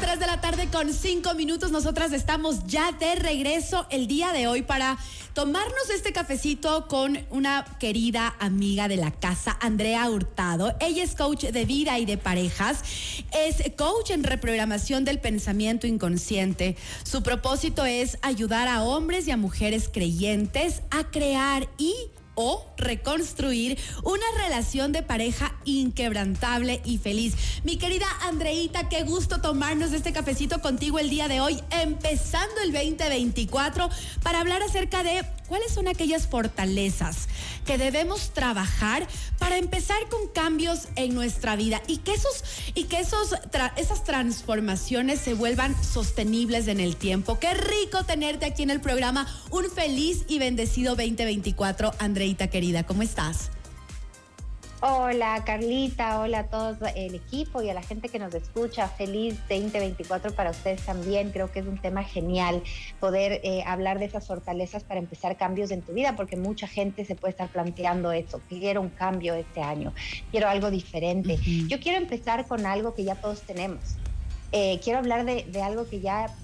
3 de la tarde con 5 minutos. Nosotras estamos ya de regreso el día de hoy para tomarnos este cafecito con una querida amiga de la casa, Andrea Hurtado. Ella es coach de vida y de parejas. Es coach en reprogramación del pensamiento inconsciente. Su propósito es ayudar a hombres y a mujeres creyentes a crear y o reconstruir una relación de pareja inquebrantable y feliz. Mi querida Andreita, qué gusto tomarnos este cafecito contigo el día de hoy, empezando el 2024, para hablar acerca de cuáles son aquellas fortalezas que debemos trabajar para empezar con cambios en nuestra vida y que esos y que esos esas transformaciones se vuelvan sostenibles en el tiempo. Qué rico tenerte aquí en el programa. Un feliz y bendecido 2024, Andreita querida. ¿Cómo estás? Hola Carlita, hola a todo el equipo y a la gente que nos escucha. Feliz 2024 para ustedes también. Creo que es un tema genial poder eh, hablar de esas fortalezas para empezar cambios en tu vida, porque mucha gente se puede estar planteando eso. Quiero un cambio este año, quiero algo diferente. Yo quiero empezar con algo que ya todos tenemos. Eh, quiero hablar de, de algo que ya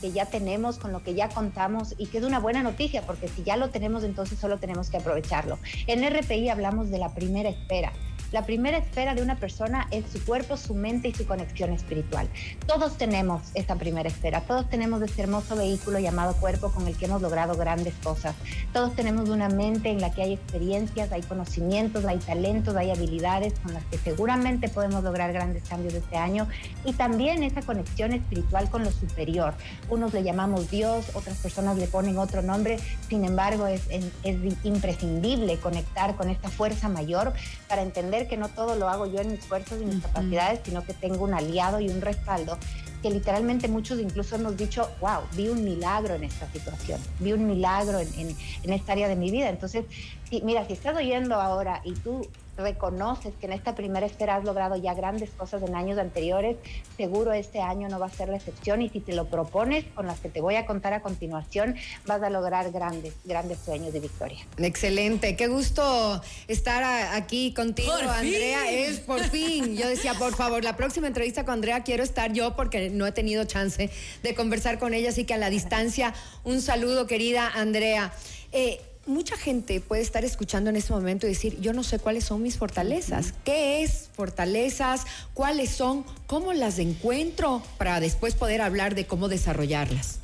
que, ya tenemos, con lo que ya contamos y que es una buena noticia, porque si ya lo tenemos, entonces solo tenemos que aprovecharlo. En RPI hablamos de la primera espera. La primera esfera de una persona es su cuerpo, su mente y su conexión espiritual. Todos tenemos esta primera esfera, todos tenemos este hermoso vehículo llamado cuerpo con el que hemos logrado grandes cosas. Todos tenemos una mente en la que hay experiencias, hay conocimientos, hay talentos, hay habilidades con las que seguramente podemos lograr grandes cambios este año y también esa conexión espiritual con lo superior. Unos le llamamos Dios, otras personas le ponen otro nombre, sin embargo es, es imprescindible conectar con esta fuerza mayor para entender que no todo lo hago yo en mis esfuerzos y mis capacidades, sino que tengo un aliado y un respaldo que literalmente muchos incluso hemos dicho, wow, vi un milagro en esta situación, vi un milagro en, en, en esta área de mi vida. Entonces, si, mira, si estás oyendo ahora y tú reconoces que en esta primera esfera has logrado ya grandes cosas en años anteriores, seguro este año no va a ser la excepción y si te lo propones con las que te voy a contar a continuación, vas a lograr grandes, grandes sueños de victoria. Excelente, qué gusto estar aquí contigo, Andrea. Es por fin. Yo decía, por favor, la próxima entrevista con Andrea quiero estar yo porque no he tenido chance de conversar con ella, así que a la distancia, un saludo, querida Andrea. Eh, mucha gente puede estar escuchando en este momento y decir, yo no sé cuáles son mis fortalezas. ¿Qué es fortalezas? ¿Cuáles son? ¿Cómo las encuentro? Para después poder hablar de cómo desarrollarlas.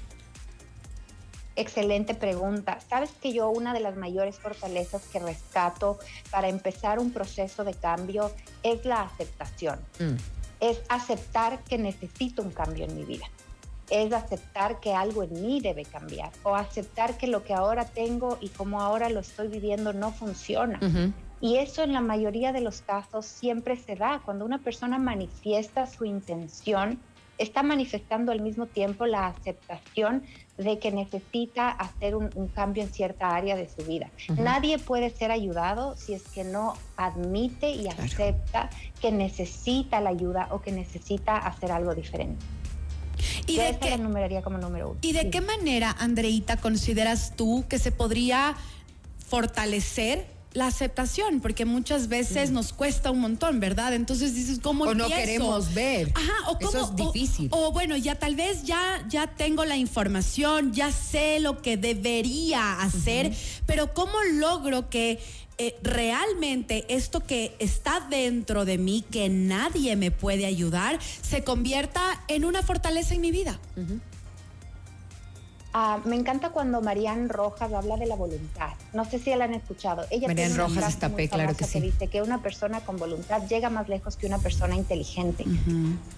Excelente pregunta. Sabes que yo una de las mayores fortalezas que rescato para empezar un proceso de cambio es la aceptación. Mm. Es aceptar que necesito un cambio en mi vida es aceptar que algo en mí debe cambiar o aceptar que lo que ahora tengo y como ahora lo estoy viviendo no funciona. Y eso en la mayoría de los casos siempre se da. Cuando una persona manifiesta su intención, está manifestando al mismo tiempo la aceptación de que necesita hacer un, cambio en cierta área de su vida. Nadie puede ser ayudado si es que no admite y acepta que necesita la ayuda o que necesita hacer algo diferente. ¿Y de, qué, numeraría como número ¿Y de qué manera, Andreita, consideras tú que se podría fortalecer la aceptación, porque muchas veces mm. nos cuesta un montón, ¿verdad? Entonces dices, ¿cómo O no queremos ver. Ajá, o Eso es difícil. O, bueno, ya tal vez ya, ya tengo la información, ya sé lo que debería hacer, pero ¿cómo logro que eh, realmente esto que está dentro de mí, que nadie me puede ayudar, se convierta en una fortaleza en mi vida. Ah, me encanta cuando Marianne Rojas habla de la voluntad. No sé si la han escuchado. Ella Marianne Rojas Estapé, claro que sí. dice que una persona con voluntad llega más lejos que una persona inteligente.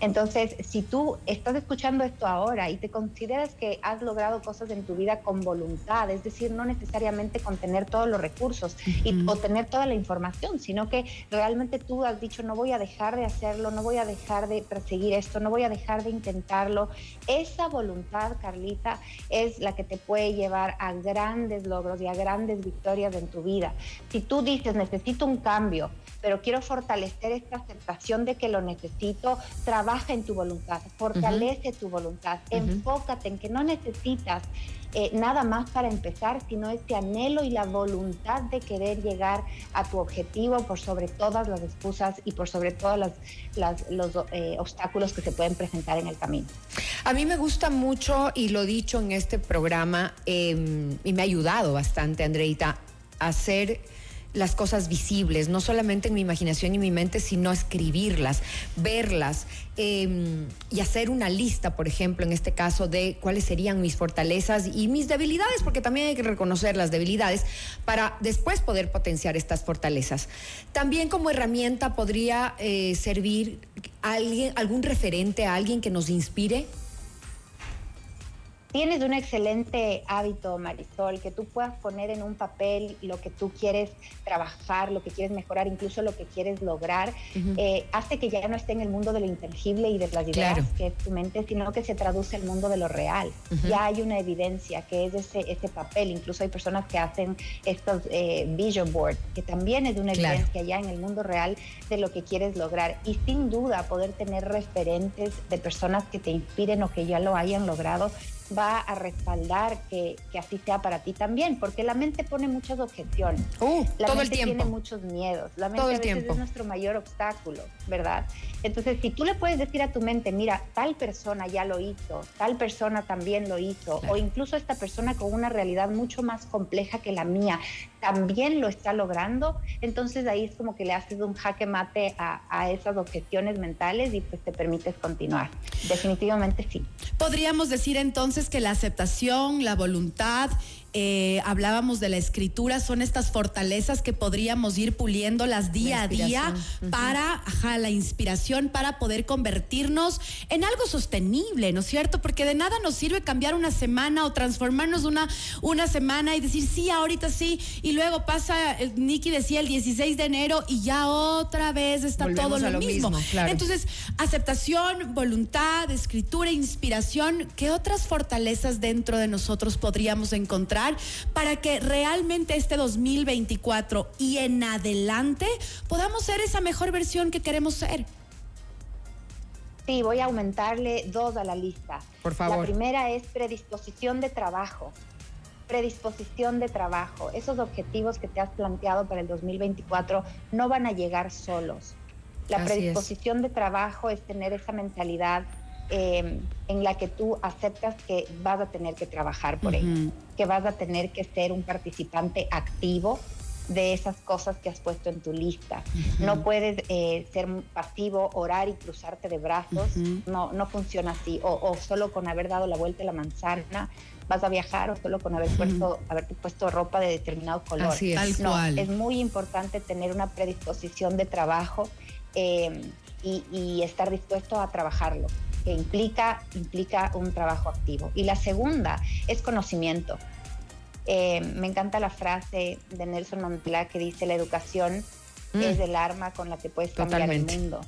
Entonces, si tú estás escuchando esto ahora y te consideras que has logrado cosas en tu vida con voluntad, es decir, no necesariamente con tener todos los recursos y, o tener toda la información, sino que realmente tú has dicho, no voy a dejar de hacerlo, no voy a dejar de perseguir esto, no voy a dejar de intentarlo. Esa voluntad, Carlita, es la que te puede llevar a grandes logros y a grandes victorias en tu vida. Si tú dices, necesito un cambio, pero quiero fortalecer esta aceptación de que lo necesito, trabaja en tu voluntad, fortalece tu voluntad, enfócate en que no necesitas eh, nada más para empezar, sino este anhelo y la voluntad de querer llegar a tu objetivo por sobre todas las excusas y por sobre todos los eh, obstáculos que se pueden presentar en el camino. A mí me gusta mucho, y lo dicho en este programa, em, y me ha ayudado bastante, Andreita, a hacer las cosas visibles, no solamente en mi imaginación y mi mente, sino escribirlas, verlas em, y hacer una lista, por ejemplo, en este caso, de cuáles serían mis fortalezas y mis debilidades, porque también hay que reconocer las debilidades para después poder potenciar estas fortalezas. También como herramienta podría eh, servir alguien, algún referente a alguien que nos inspire tienes un excelente hábito, Marisol, que tú puedas poner en un papel lo que tú quieres trabajar, lo que quieres mejorar, incluso lo que quieres lograr, eh, hace que ya no esté en el mundo de lo intangible y de las ideas que es tu mente, sino que se traduce al mundo de lo real. Ya hay una evidencia que es ese, ese papel. Incluso hay personas que hacen estos eh, vision boards, que también es una evidencia ya en el mundo real de lo que quieres lograr. Y sin duda poder tener referentes de personas que te inspiren o que ya lo hayan logrado va a respaldar que, así sea para ti también, porque la mente pone muchas objeciones. Uh, la todo mente el tiempo. tiene muchos miedos. La mente a veces es nuestro mayor obstáculo, ¿verdad? Entonces, si tú le puedes decir a tu mente, mira, tal persona ya lo hizo, tal persona también lo hizo, o incluso esta persona con una realidad mucho más compleja que la mía, también lo está logrando, entonces ahí es como que le haces un jaque mate a, a esas objeciones mentales y pues te permites continuar. Definitivamente sí. Podríamos decir entonces que la aceptación, la voluntad eh, hablábamos de la escritura, son estas fortalezas que podríamos ir puliéndolas día a día para, la inspiración, para poder convertirnos en algo sostenible, ¿no es cierto? Porque de nada nos sirve cambiar una semana o transformarnos una, una semana y decir, sí, ahorita sí, y luego pasa, eh, Nicky decía el 16 de enero y ya otra vez está todo lo, mismo. Entonces, aceptación, voluntad, escritura, inspiración, ¿qué otras fortalezas dentro de nosotros podríamos encontrar? Para que realmente este 2024 y en adelante podamos ser esa mejor versión que queremos ser. Sí, voy a aumentarle dos a la lista. Por favor. La primera es predisposición de trabajo. Predisposición de trabajo. Esos objetivos que te has planteado para el 2024 no van a llegar solos. La predisposición de trabajo es tener esa mentalidad Em, en la que tú aceptas que vas a tener que trabajar por ello, que vas a tener que ser un participante activo de esas cosas que has puesto en tu lista. No puedes eh, ser pasivo, orar y cruzarte de brazos, no, no funciona así, o, solo con haber dado la vuelta a la manzana vas a viajar o solo con haber puesto, haberte puesto ropa de determinado color. Así es. no, es muy importante tener una predisposición de trabajo em, y, y estar dispuesto a trabajarlo que implica, implica un trabajo activo. Y la segunda es conocimiento. Eh, me encanta la frase de Nelson Mandela que dice la educación mm. es el arma con la que puedes cambiar el mundo.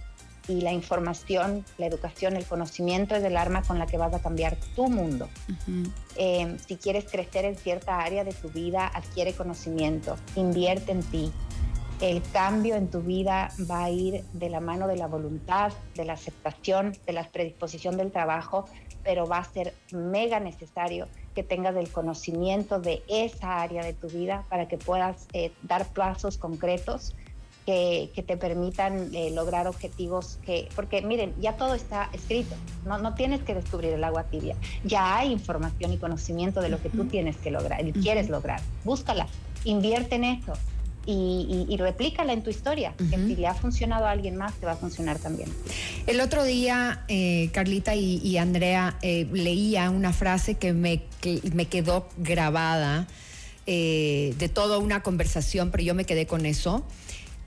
Y la información, la educación, el conocimiento es el arma con la que vas a cambiar tu mundo. Eh, si quieres crecer en cierta área de tu vida, adquiere conocimiento, invierte en ti, el cambio en tu vida va a ir de la mano de la voluntad, de la aceptación, de la predisposición del trabajo, pero va a ser mega necesario que tengas el conocimiento de esa área de tu vida para que puedas eh, dar plazos concretos que, te permitan eh, lograr objetivos que, porque miren, ya todo está escrito, no, no tienes que descubrir el agua tibia, ya hay información y conocimiento de lo que tú tienes que lograr y quieres lograr, búscala, invierte en eso, y, replícala en tu historia, que si le ha funcionado a alguien más, te va a funcionar también. El otro día, eh, Carlita y, Andrea, eh, leía una frase que me, me quedó grabada eh, de toda una conversación, pero yo me quedé con eso.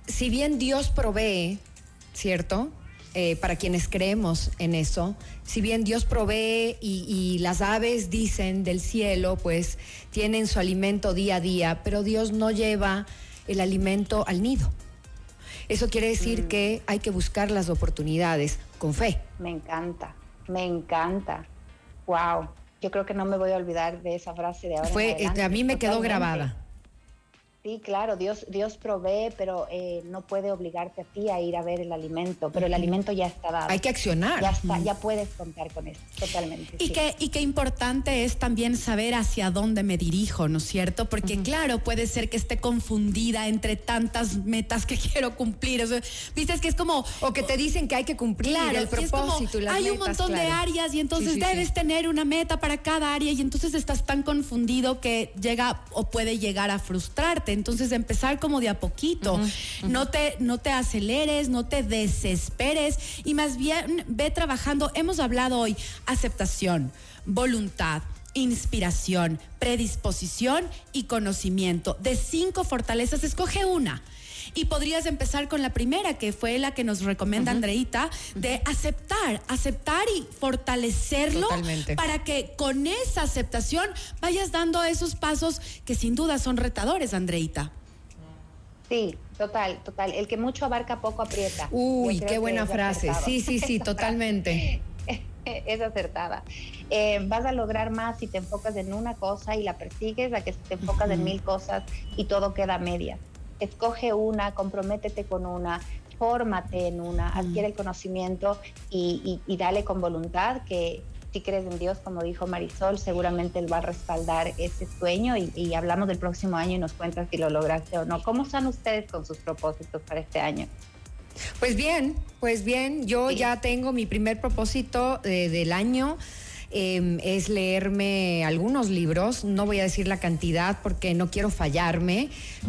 Si bien Dios provee, ¿cierto? para quienes creemos en eso, si bien Dios provee y, y, las aves dicen del cielo, pues tienen su alimento día a día, pero Dios no lleva el alimento al nido. Eso quiere decir mm. que hay que buscar las oportunidades con fe. Me encanta, me encanta. Wow, yo creo que no me voy a olvidar de esa frase de ahora. Fue, a mí me quedó grabada. Sí, claro, Dios, Dios provee, pero eh, no puede obligarte a ti a ir a ver el alimento, pero el alimento ya está dado. Hay que accionar. Ya está, ya puedes contar con eso, totalmente. Y, qué, y qué importante es también saber hacia dónde me dirijo, ¿no es cierto? Porque claro, puede ser que esté confundida entre tantas metas que quiero cumplir. O Viste, es que es como... O que te dicen que hay que cumplir el propósito. hay un montón de áreas y entonces debes tener una meta para cada área y entonces estás tan confundido que llega o puede llegar a frustrarte. Entonces empezar como de a poquito. No, te, no te aceleres, no te desesperes y más bien ve trabajando. Hemos hablado hoy aceptación, voluntad inspiración, predisposición y conocimiento. De cinco fortalezas, escoge una. Y podrías empezar con la primera, que fue la que nos recomienda Andreita, de aceptar, aceptar y fortalecerlo para que con esa aceptación vayas dando esos pasos que sin duda son retadores, Andreita. Sí, total, total. El que mucho abarca, poco aprieta. Uy, qué buena frase. Sí, sí, sí, totalmente. es acertada. Eh, vas a lograr más si te enfocas en una cosa y la persigues, a que si te enfocas en mil cosas y todo queda media. Escoge una, comprométete con una, fórmate en una, adquiere el conocimiento y, y dale con voluntad que, si crees en Dios, como dijo Marisol, seguramente Él va a respaldar ese sueño y, hablamos del próximo año y nos cuentas si lo lograste o no. ¿Cómo están ustedes con sus propósitos para este año? Pues bien, pues bien, yo ya tengo mi primer propósito eh, del año. Em, es leerme algunos libros, no voy a decir la cantidad porque no quiero fallarme,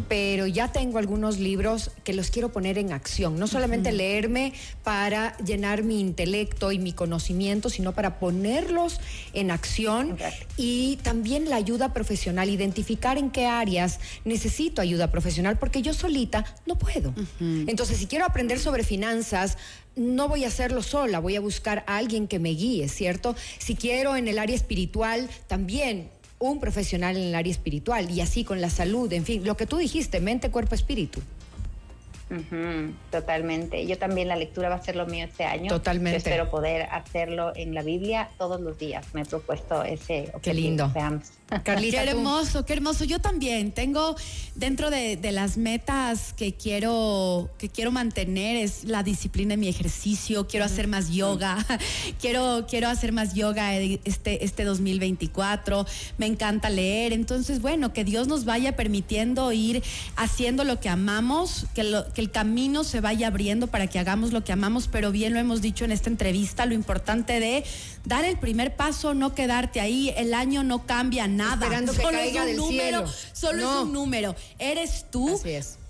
pero ya tengo algunos libros que los quiero poner en acción, no solamente leerme para llenar mi intelecto y mi conocimiento, sino para ponerlos en acción y también la ayuda profesional, identificar en qué áreas necesito ayuda profesional, porque yo solita no puedo. Entonces, si quiero aprender sobre finanzas, no voy a hacerlo sola, voy a buscar a alguien que me guíe, ¿cierto? Si quiero en el área espiritual, también un profesional en el área espiritual y así con la salud, en fin, lo que tú dijiste, mente, cuerpo, espíritu totalmente. Yo también la lectura va a ser lo mío este año. Totalmente. espero poder hacerlo en la Biblia todos los días. Me he propuesto ese objetivo. Qué lindo. Carlita, qué hermoso, qué hermoso. Yo también tengo dentro de, las metas que quiero que quiero mantener es la disciplina de mi ejercicio. Quiero hacer más yoga. quiero quiero hacer más yoga este este 2024. Me encanta leer. Entonces, bueno, que Dios nos vaya permitiendo ir haciendo lo que amamos, que lo que el camino se vaya abriendo para que hagamos lo que amamos, pero bien lo hemos dicho en esta entrevista, lo importante de dar el primer paso, no quedarte ahí, el año no cambia nada. Esperando que solo caiga es un número, solo es un número. Eres tú.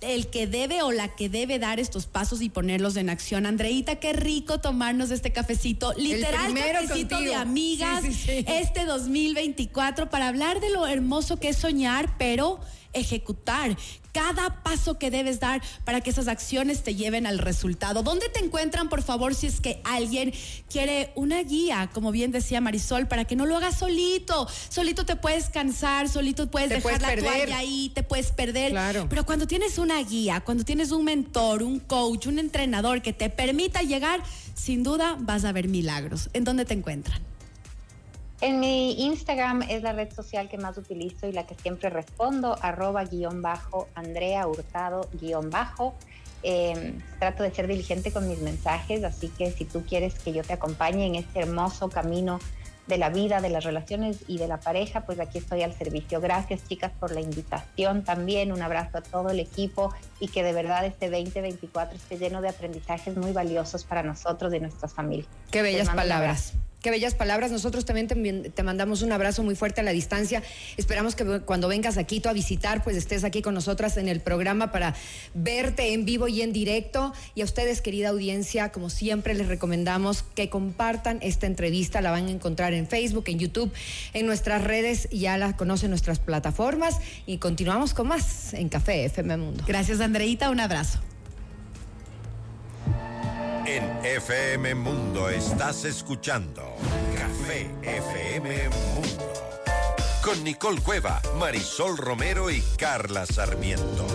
el que debe o la que debe dar estos pasos y ponerlos en acción. Andreita, qué rico tomarnos este cafecito, literal cafecito de amigas este 2024 para hablar de lo hermoso que es soñar, pero ejecutar cada paso que debes dar para que esas acciones te lleven al resultado. ¿Dónde te encuentran, por favor, si es que alguien quiere una guía, como bien decía Marisol, para que no lo hagas solito? Solito te puedes cansar, solito puedes dejar la toalla ahí, te puedes perder. Claro. Pero cuando tienes una guía, cuando tienes un mentor, un coach, un entrenador que te permita llegar, sin duda vas a ver milagros. ¿En dónde te encuentran? En mi Instagram es la red social que más utilizo y la que siempre respondo, arroba guion bajo, Andrea Hurtado guion bajo. Em, trato de ser diligente con mis mensajes, así que si tú quieres que yo te acompañe en este hermoso camino de la vida, de las relaciones y de la pareja, pues aquí estoy al servicio. Gracias chicas por la invitación también, un abrazo a todo el equipo y que de verdad este 2024 esté lleno de aprendizajes muy valiosos para nosotros y nuestras familias. Qué bellas palabras. Qué bellas palabras. Nosotros también te, mandamos un abrazo muy fuerte a la distancia. Esperamos que cuando vengas aquí tú a visitar, pues estés aquí con nosotras en el programa para verte en vivo y en directo. Y a ustedes, querida audiencia, como siempre les recomendamos que compartan esta entrevista. La van a encontrar en Facebook, en YouTube, en nuestras redes. Ya la conocen nuestras plataformas. Y continuamos con más en Café FM Mundo. Gracias, Andreita. Un abrazo. En FM Mundo estás escuchando Café FM Mundo. Con Nicole Cueva, Marisol Romero y Carla Sarmiento.